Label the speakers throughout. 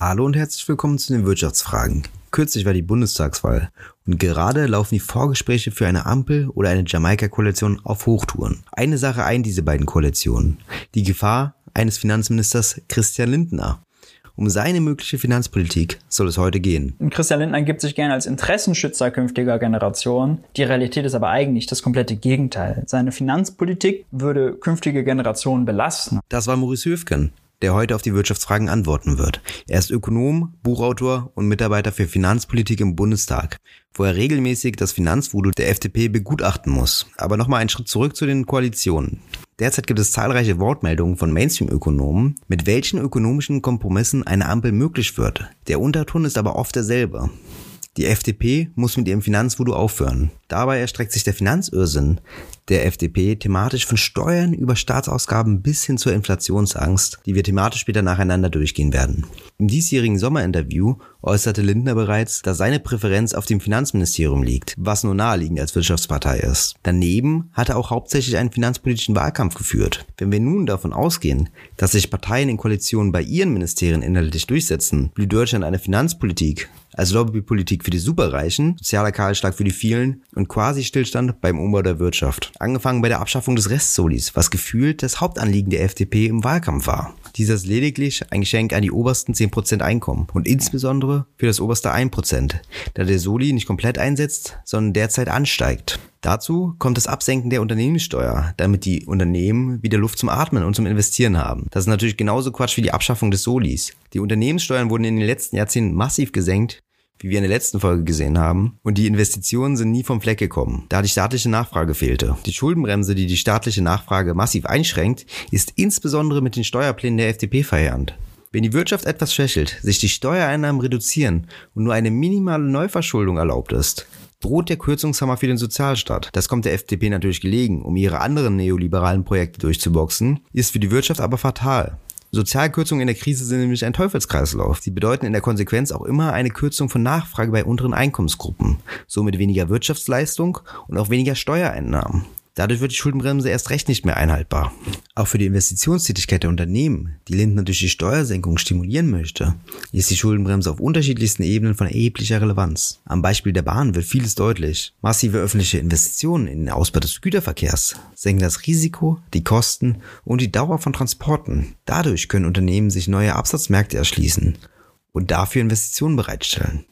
Speaker 1: Hallo und herzlich willkommen zu den Wirtschaftsfragen. Kürzlich war die Bundestagswahl und gerade laufen die Vorgespräche für eine Ampel oder eine Jamaika-Koalition auf Hochtouren. Eine Sache eint diese beiden Koalitionen. Die Gefahr eines Finanzministers Christian Lindner. Um seine mögliche Finanzpolitik soll es heute gehen.
Speaker 2: Christian Lindner gibt sich gerne als Interessenschützer künftiger Generationen. Die Realität ist aber eigentlich das komplette Gegenteil. Seine Finanzpolitik würde künftige Generationen belasten.
Speaker 1: Das war Maurice Höfgen, der heute auf die Wirtschaftsfragen antworten wird. Er ist Ökonom, Buchautor und Mitarbeiter für Finanzpolitik im Bundestag, wo er regelmäßig das Finanzvoodoo der FDP begutachten muss. Aber nochmal einen Schritt zurück zu den Koalitionen. Derzeit gibt es zahlreiche Wortmeldungen von Mainstream-Ökonomen, mit welchen ökonomischen Kompromissen eine Ampel möglich wird. Der Unterton ist aber oft derselbe. Die FDP muss mit ihrem Finanzvoodoo aufhören. Dabei erstreckt sich der Finanzirrsinn der FDP thematisch von Steuern über Staatsausgaben bis hin zur Inflationsangst, die wir thematisch später nacheinander durchgehen werden. Im diesjährigen Sommerinterview äußerte Lindner bereits, dass seine Präferenz auf dem Finanzministerium liegt, was nur naheliegend als Wirtschaftspartei ist. Daneben hat er auch hauptsächlich einen finanzpolitischen Wahlkampf geführt. Wenn wir nun davon ausgehen, dass sich Parteien in Koalitionen bei ihren Ministerien inhaltlich durchsetzen, blieb Deutschland eine Finanzpolitik, also Lobbypolitik für die Superreichen, sozialer Kahlschlag für die vielen und quasi Stillstand beim Umbau der Wirtschaft. Angefangen bei der Abschaffung des Restsolis, was gefühlt das Hauptanliegen der FDP im Wahlkampf war. Dieser ist lediglich ein Geschenk an die obersten 10% Einkommen und insbesondere für das oberste 1%, da der Soli nicht komplett einsetzt, sondern derzeit ansteigt. Dazu kommt das Absenken der Unternehmenssteuer, damit die Unternehmen wieder Luft zum Atmen und zum Investieren haben. Das ist natürlich genauso Quatsch wie die Abschaffung des Solis. Die Unternehmenssteuern wurden in den letzten Jahrzehnten massiv gesenkt, wie wir in der letzten Folge gesehen haben, und die Investitionen sind nie vom Fleck gekommen, da die staatliche Nachfrage fehlte. Die Schuldenbremse, die die staatliche Nachfrage massiv einschränkt, ist insbesondere mit den Steuerplänen der FDP verheerend. Wenn die Wirtschaft etwas schwächelt, sich die Steuereinnahmen reduzieren und nur eine minimale Neuverschuldung erlaubt ist, droht der Kürzungshammer für den Sozialstaat. Das kommt der FDP natürlich gelegen, um ihre anderen neoliberalen Projekte durchzuboxen, ist für die Wirtschaft aber fatal. Sozialkürzungen in der Krise sind nämlich ein Teufelskreislauf. Sie bedeuten in der Konsequenz auch immer eine Kürzung von Nachfrage bei unteren Einkommensgruppen, somit weniger Wirtschaftsleistung und auch weniger Steuereinnahmen. Dadurch wird die Schuldenbremse erst recht nicht mehr einhaltbar. Auch für die Investitionstätigkeit der Unternehmen, die Lindner durch die Steuersenkung stimulieren möchte, ist die Schuldenbremse auf unterschiedlichsten Ebenen von erheblicher Relevanz. Am Beispiel der Bahn wird vieles deutlich. Massive öffentliche Investitionen in den Ausbau des Güterverkehrs senken das Risiko, die Kosten und die Dauer von Transporten. Dadurch können Unternehmen sich neue Absatzmärkte erschließen und dafür Investitionen bereitstellen.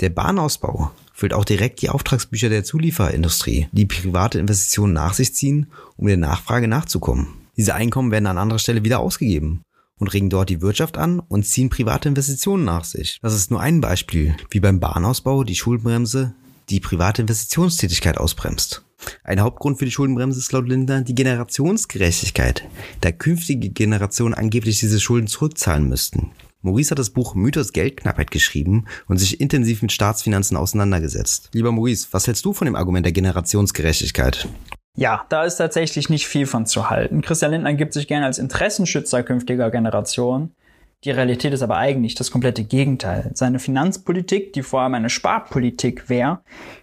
Speaker 1: Der Bahnausbau füllt auch direkt die Auftragsbücher der Zulieferindustrie, die private Investitionen nach sich ziehen, um der Nachfrage nachzukommen. Diese Einkommen werden an anderer Stelle wieder ausgegeben und regen dort die Wirtschaft an und ziehen private Investitionen nach sich. Das ist nur ein Beispiel, wie beim Bahnausbau die Schuldenbremse die private Investitionstätigkeit ausbremst. Ein Hauptgrund für die Schuldenbremse ist laut Lindner die Generationsgerechtigkeit, da künftige Generationen angeblich diese Schulden zurückzahlen müssten. Maurice hat das Buch Mythos Geldknappheit geschrieben und sich intensiv mit Staatsfinanzen auseinandergesetzt. Lieber Maurice, was hältst du von dem Argument der Generationsgerechtigkeit?
Speaker 2: Ja, da ist tatsächlich nicht viel von zu halten. Christian Lindner gibt sich gerne als Interessenschützer künftiger Generationen. Die Realität ist aber eigentlich das komplette Gegenteil. Seine Finanzpolitik, die vor allem eine Sparpolitik wäre,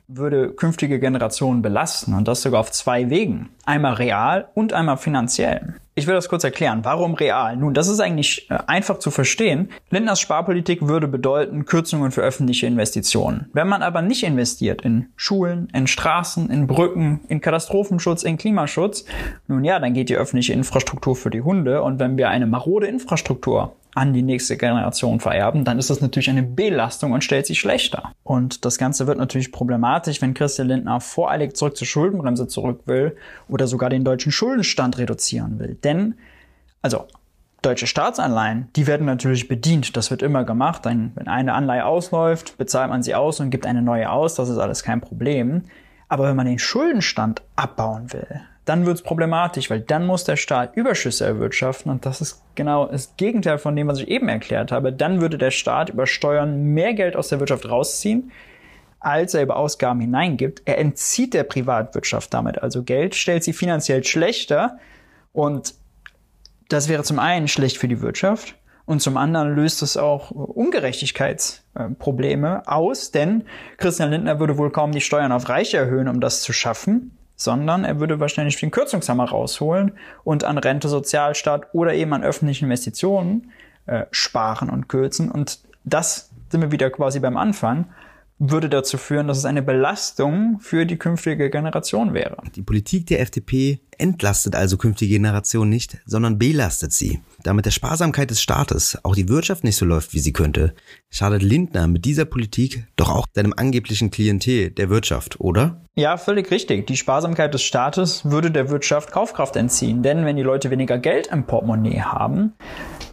Speaker 2: würde künftige Generationen belasten und das sogar auf zwei Wegen. Einmal real und einmal finanziell. Ich will das kurz erklären. Warum real? Nun, das ist eigentlich äh, einfach zu verstehen. Lindners Sparpolitik würde bedeuten Kürzungen für öffentliche Investitionen. Wenn man aber nicht investiert in Schulen, in Straßen, in Brücken, in Katastrophenschutz, in Klimaschutz, nun ja, dann geht die öffentliche Infrastruktur für die Hunde und wenn wir eine marode Infrastruktur an die nächste Generation vererben, dann ist das natürlich eine Belastung und stellt sich schlechter. Und das Ganze wird natürlich problematisch, wenn Christian Lindner voreilig zurück zur Schuldenbremse zurück will oder sogar den deutschen Schuldenstand reduzieren will. Denn, also deutsche Staatsanleihen, die werden natürlich bedient. Das wird immer gemacht. Wenn eine Anleihe ausläuft, bezahlt man sie aus und gibt eine neue aus. Das ist alles kein Problem. Aber wenn man den Schuldenstand abbauen will, dann wird es problematisch, weil dann muss der Staat Überschüsse erwirtschaften und das ist genau das Gegenteil von dem, was ich eben erklärt habe. Dann würde der Staat über Steuern mehr Geld aus der Wirtschaft rausziehen, als er über Ausgaben hineingibt. Er entzieht der Privatwirtschaft damit also Geld, stellt sie finanziell schlechter und das wäre zum einen schlecht für die Wirtschaft und zum anderen löst es auch Ungerechtigkeitsprobleme aus, denn Christian Lindner würde wohl kaum die Steuern auf Reiche erhöhen, um das zu schaffen sondern er würde wahrscheinlich den Kürzungshammer rausholen und an Rente, Sozialstaat oder eben an öffentlichen Investitionen äh, sparen und kürzen. Und das sind wir wieder quasi beim Anfang würde dazu führen, dass es eine Belastung für die künftige Generation wäre.
Speaker 1: Die Politik der FDP entlastet also künftige Generationen nicht, sondern belastet sie. Da mit der Sparsamkeit des Staates auch die Wirtschaft nicht so läuft, wie sie könnte, schadet Lindner mit dieser Politik doch auch seinem angeblichen Klientel der Wirtschaft, oder?
Speaker 2: Ja, völlig richtig. Die Sparsamkeit des Staates würde der Wirtschaft Kaufkraft entziehen. Denn wenn die Leute weniger Geld im Portemonnaie haben,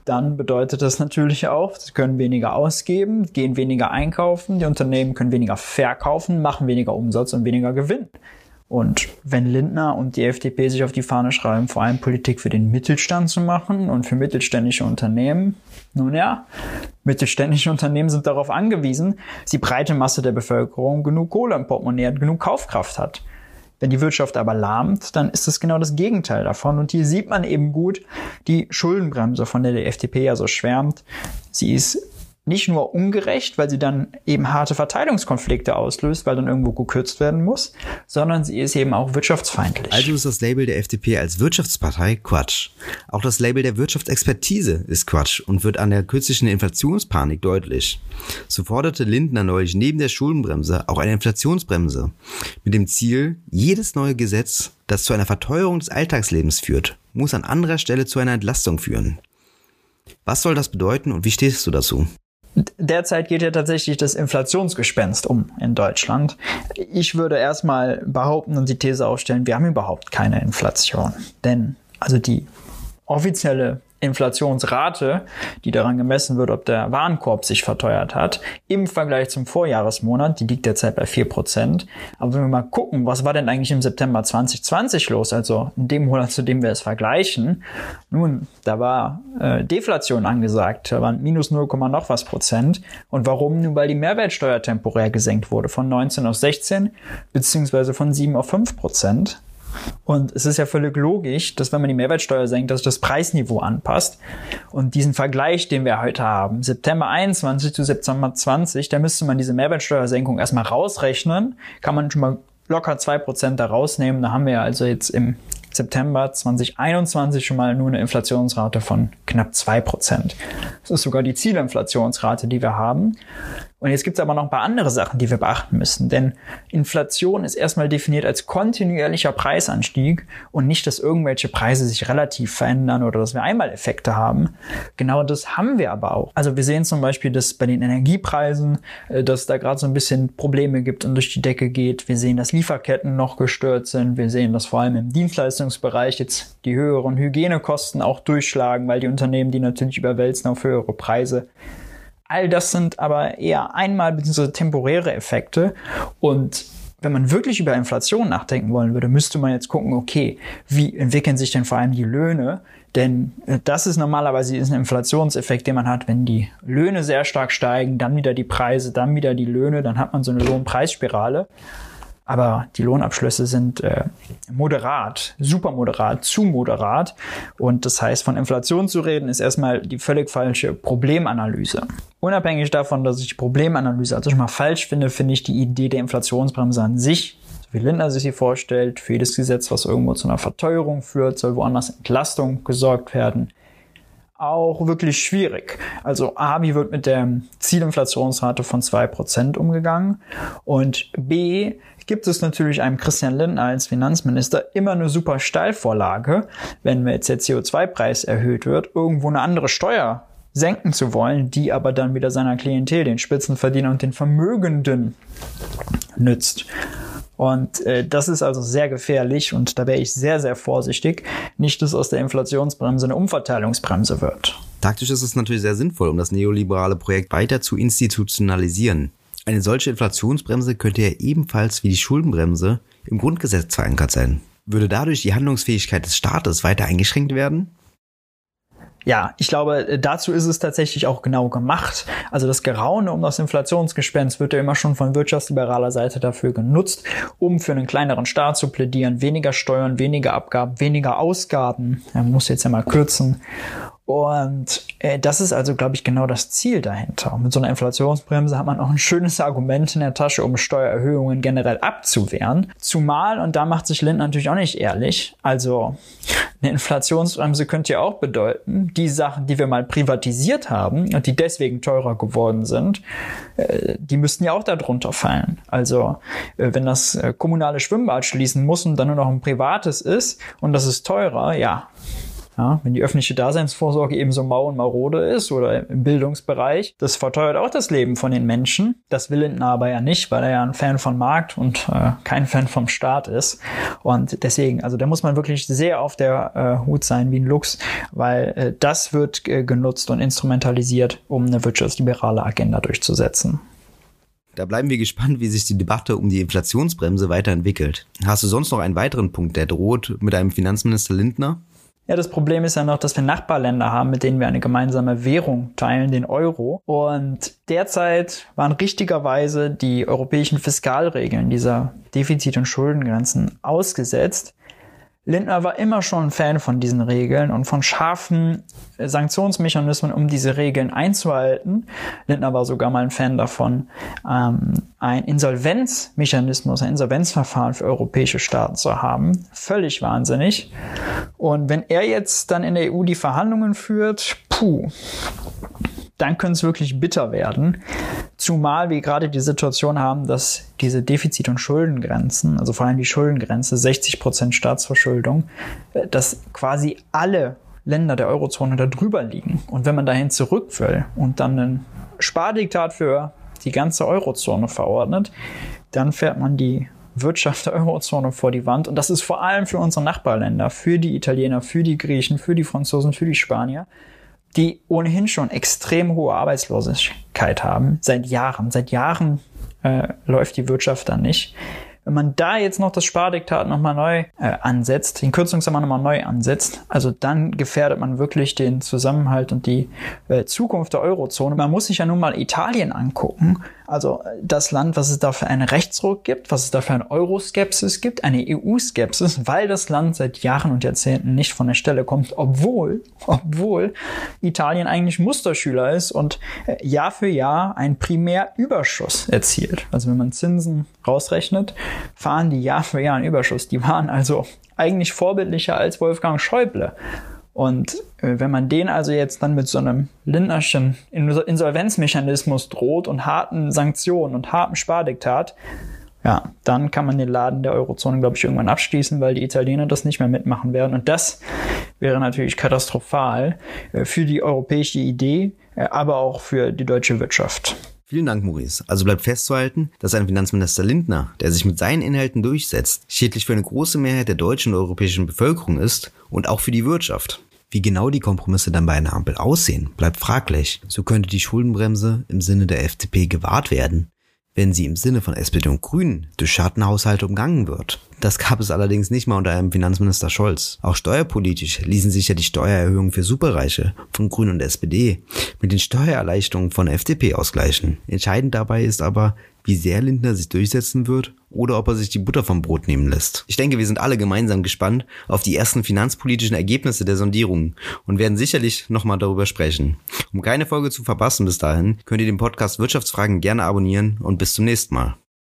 Speaker 2: dann bedeutet das natürlich auch, sie können weniger ausgeben, gehen weniger einkaufen, die Unternehmen können weniger verkaufen, machen weniger Umsatz und weniger Gewinn. Und wenn Lindner und die FDP sich auf die Fahne schreiben, vor allem Politik für den Mittelstand zu machen und für mittelständische Unternehmen, nun ja, mittelständische Unternehmen sind darauf angewiesen, dass die breite Masse der Bevölkerung genug Kohle im Portemonnaie hat, genug Kaufkraft hat. Wenn die Wirtschaft aber lahmt, dann ist es genau das Gegenteil davon. Und hier sieht man eben gut die Schuldenbremse, von der die FDP ja so schwärmt. Sie ist nicht nur ungerecht, weil sie dann eben harte Verteilungskonflikte auslöst, weil dann irgendwo gekürzt werden muss, sondern sie ist eben auch wirtschaftsfeindlich.
Speaker 1: Also ist das Label der FDP als Wirtschaftspartei Quatsch. Auch das Label der Wirtschaftsexpertise ist Quatsch und wird an der kürzlichen Inflationspanik deutlich. So forderte Lindner neulich neben der Schuldenbremse auch eine Inflationsbremse mit dem Ziel, jedes neue Gesetz, das zu einer Verteuerung des Alltagslebens führt, muss an anderer Stelle zu einer Entlastung führen. Was soll das bedeuten und wie stehst du dazu?
Speaker 2: Derzeit geht ja tatsächlich das Inflationsgespenst um in Deutschland. Ich würde erstmal behaupten und die These aufstellen, wir haben überhaupt keine Inflation. Denn also die offizielle Inflationsrate, die daran gemessen wird, ob der Warenkorb sich verteuert hat, im Vergleich zum Vorjahresmonat, die liegt derzeit bei 4%. Aber wenn wir mal gucken, was war denn eigentlich im September 2020 los, also in dem Monat, zu dem wir es vergleichen, nun, da war äh, Deflation angesagt, da waren minus 0, noch was Prozent. Und warum? Nur weil die Mehrwertsteuer temporär gesenkt wurde von 19 auf 16, beziehungsweise von 7 auf 5 Prozent. Und es ist ja völlig logisch, dass wenn man die Mehrwertsteuer senkt, dass das Preisniveau anpasst. Und diesen Vergleich, den wir heute haben, September 21 zu September 20, da müsste man diese Mehrwertsteuersenkung erstmal rausrechnen. Kann man schon mal locker zwei Prozent da rausnehmen. Da haben wir also jetzt im September 2021 schon mal nur eine Inflationsrate von knapp zwei Prozent. Das ist sogar die Zielinflationsrate, die wir haben. Und jetzt gibt es aber noch ein paar andere Sachen, die wir beachten müssen. Denn Inflation ist erstmal definiert als kontinuierlicher Preisanstieg und nicht, dass irgendwelche Preise sich relativ verändern oder dass wir einmal Effekte haben. Genau das haben wir aber auch. Also wir sehen zum Beispiel, dass bei den Energiepreisen, äh, dass da gerade so ein bisschen Probleme gibt und durch die Decke geht. Wir sehen, dass Lieferketten noch gestört sind. Wir sehen, dass vor allem im Dienstleistungsbereich jetzt die höheren Hygienekosten auch durchschlagen, weil die Unternehmen die natürlich überwälzen auf höhere Preise. All das sind aber eher einmal bzw. temporäre Effekte und wenn man wirklich über Inflation nachdenken wollen würde, müsste man jetzt gucken, okay, wie entwickeln sich denn vor allem die Löhne? Denn äh, das ist normalerweise ein Inflationseffekt, den man hat, wenn die Löhne sehr stark steigen, dann wieder die Preise, dann wieder die Löhne, dann hat man so eine Lohnpreisspirale aber die Lohnabschlüsse sind äh, moderat, super moderat, zu moderat. Und das heißt, von Inflation zu reden, ist erstmal die völlig falsche Problemanalyse. Unabhängig davon, dass ich die Problemanalyse also schon mal falsch finde, finde ich die Idee der Inflationsbremse an sich, so wie Lindner sich sie vorstellt, für jedes Gesetz, was irgendwo zu einer Verteuerung führt, soll woanders Entlastung gesorgt werden, auch wirklich schwierig. Also A, wie wird mit der Zielinflationsrate von zwei Prozent umgegangen? Und B, gibt es natürlich einem Christian Lindner als Finanzminister immer eine super Steilvorlage, wenn jetzt der CO2-Preis erhöht wird, irgendwo eine andere Steuer senken zu wollen, die aber dann wieder seiner Klientel, den Spitzenverdiener und den Vermögenden nützt. Und äh, das ist also sehr gefährlich und da wäre ich sehr, sehr vorsichtig, nicht dass aus der Inflationsbremse eine Umverteilungsbremse wird.
Speaker 1: Taktisch ist es natürlich sehr sinnvoll, um das neoliberale Projekt weiter zu institutionalisieren. Eine solche Inflationsbremse könnte ja ebenfalls wie die Schuldenbremse im Grundgesetz verankert sein. Würde dadurch die Handlungsfähigkeit des Staates weiter eingeschränkt werden?
Speaker 2: Ja, ich glaube, dazu ist es tatsächlich auch genau gemacht. Also das Geraune um das Inflationsgespenst wird ja immer schon von wirtschaftsliberaler Seite dafür genutzt, um für einen kleineren Staat zu plädieren, weniger Steuern, weniger Abgaben, weniger Ausgaben. Er muss jetzt ja mal kürzen. Und äh, das ist also, glaube ich, genau das Ziel dahinter. Und mit so einer Inflationsbremse hat man auch ein schönes Argument in der Tasche, um Steuererhöhungen generell abzuwehren. Zumal, und da macht sich Lindner natürlich auch nicht ehrlich, also eine Inflationsbremse könnte ja auch bedeuten, die Sachen, die wir mal privatisiert haben und die deswegen teurer geworden sind, äh, die müssten ja auch darunter fallen. Also äh, wenn das äh, kommunale Schwimmbad schließen muss und dann nur noch ein privates ist und das ist teurer, ja, ja, wenn die öffentliche Daseinsvorsorge eben so mau und marode ist oder im Bildungsbereich, das verteuert auch das Leben von den Menschen. Das will Lindner aber ja nicht, weil er ja ein Fan von Markt und äh, kein Fan vom Staat ist. Und deswegen, also da muss man wirklich sehr auf der äh, Hut sein wie ein Luchs, weil äh, das wird genutzt und instrumentalisiert, um eine wirtschaftsliberale Agenda durchzusetzen.
Speaker 1: Da bleiben wir gespannt, wie sich die Debatte um die Inflationsbremse weiterentwickelt. Hast du sonst noch einen weiteren Punkt, der droht mit einem Finanzminister Lindner?
Speaker 2: Ja, das Problem ist ja noch, dass wir Nachbarländer haben, mit denen wir eine gemeinsame Währung teilen, den Euro. Und derzeit waren richtigerweise die europäischen Fiskalregeln dieser Defizit- und Schuldengrenzen ausgesetzt. Lindner war immer schon ein Fan von diesen Regeln und von scharfen Sanktionsmechanismen, um diese Regeln einzuhalten. Lindner war sogar mal ein Fan davon, ähm, ein Insolvenzmechanismus, ein Insolvenzverfahren für europäische Staaten zu haben. Völlig wahnsinnig. Und wenn er jetzt dann in der EU die Verhandlungen führt, puh, dann könnte es wirklich bitter werden. Zumal wir gerade die Situation haben, dass diese Defizit- und Schuldengrenzen, also vor allem die Schuldengrenze, 60 Prozent Staatsverschuldung, äh, dass quasi alle Länder der Eurozone da drüber liegen. Und wenn man dahin zurück will und dann ein Spardiktat für die ganze Eurozone verordnet, dann fährt man die Wirtschaft der Eurozone vor die Wand. Und das ist vor allem für unsere Nachbarländer, für die Italiener, für die Griechen, für die Franzosen, für die Spanier die ohnehin schon extrem hohe Arbeitslosigkeit haben, seit Jahren. Seit Jahren äh, läuft die Wirtschaft dann nicht. Wenn man da jetzt noch das Spardiktat nochmal neu äh, ansetzt, den Kürzungshammer nochmal neu ansetzt, also dann gefährdet man wirklich den Zusammenhalt und die äh, Zukunft der Eurozone. Man muss sich ja nun mal Italien angucken, also das Land, was es da für einen Rechtsruck gibt, was es da für eine Euroskepsis gibt, eine EU-Skepsis, weil das Land seit Jahren und Jahrzehnten nicht von der Stelle kommt, obwohl, obwohl Italien eigentlich Musterschüler ist und äh, Jahr für Jahr einen Primärüberschuss erzielt. Also wenn man Zinsen rausrechnet, fahren die Jahr für Jahr einen Überschuss. Die waren also eigentlich vorbildlicher als Wolfgang Schäuble. Und äh, wenn man den also jetzt dann mit so einem Lindnerschen Insolvenzmechanismus droht und harten Sanktionen und hartem Spardiktat, ja, dann kann man den Laden der Eurozone, glaube ich, irgendwann abschließen, weil die Italiener das nicht mehr mitmachen werden. Und das wäre natürlich katastrophal äh, für die europäische Idee, äh, aber auch für die deutsche Wirtschaft.
Speaker 1: Vielen Dank, Maurice. Also bleibt festzuhalten, dass ein Finanzminister Lindner, der sich mit seinen Inhalten durchsetzt, schädlich für eine große Mehrheit der deutschen und europäischen Bevölkerung ist und auch für die Wirtschaft. Wie genau die Kompromisse dann bei einer Ampel aussehen, bleibt fraglich. So könnte die Schuldenbremse im Sinne der FDP gewahrt werden wenn sie im Sinne von SPD und Grünen durch Schattenhaushalte umgangen wird. Das gab es allerdings nicht mal unter einem Finanzminister Scholz. Auch steuerpolitisch ließen sich ja die Steuererhöhungen für Superreiche von Grünen und SPD mit den Steuererleichterungen von FDP ausgleichen. Entscheidend dabei ist aber, wie sehr Lindner sich durchsetzen wird oder ob er sich die Butter vom Brot nehmen lässt. Ich denke, wir sind alle gemeinsam gespannt auf die ersten finanzpolitischen Ergebnisse der Sondierungen und werden sicherlich nochmal darüber sprechen. Um keine Folge zu verpassen bis dahin, könnt ihr den Podcast Wirtschaftsfragen gerne abonnieren und bis zum nächsten Mal.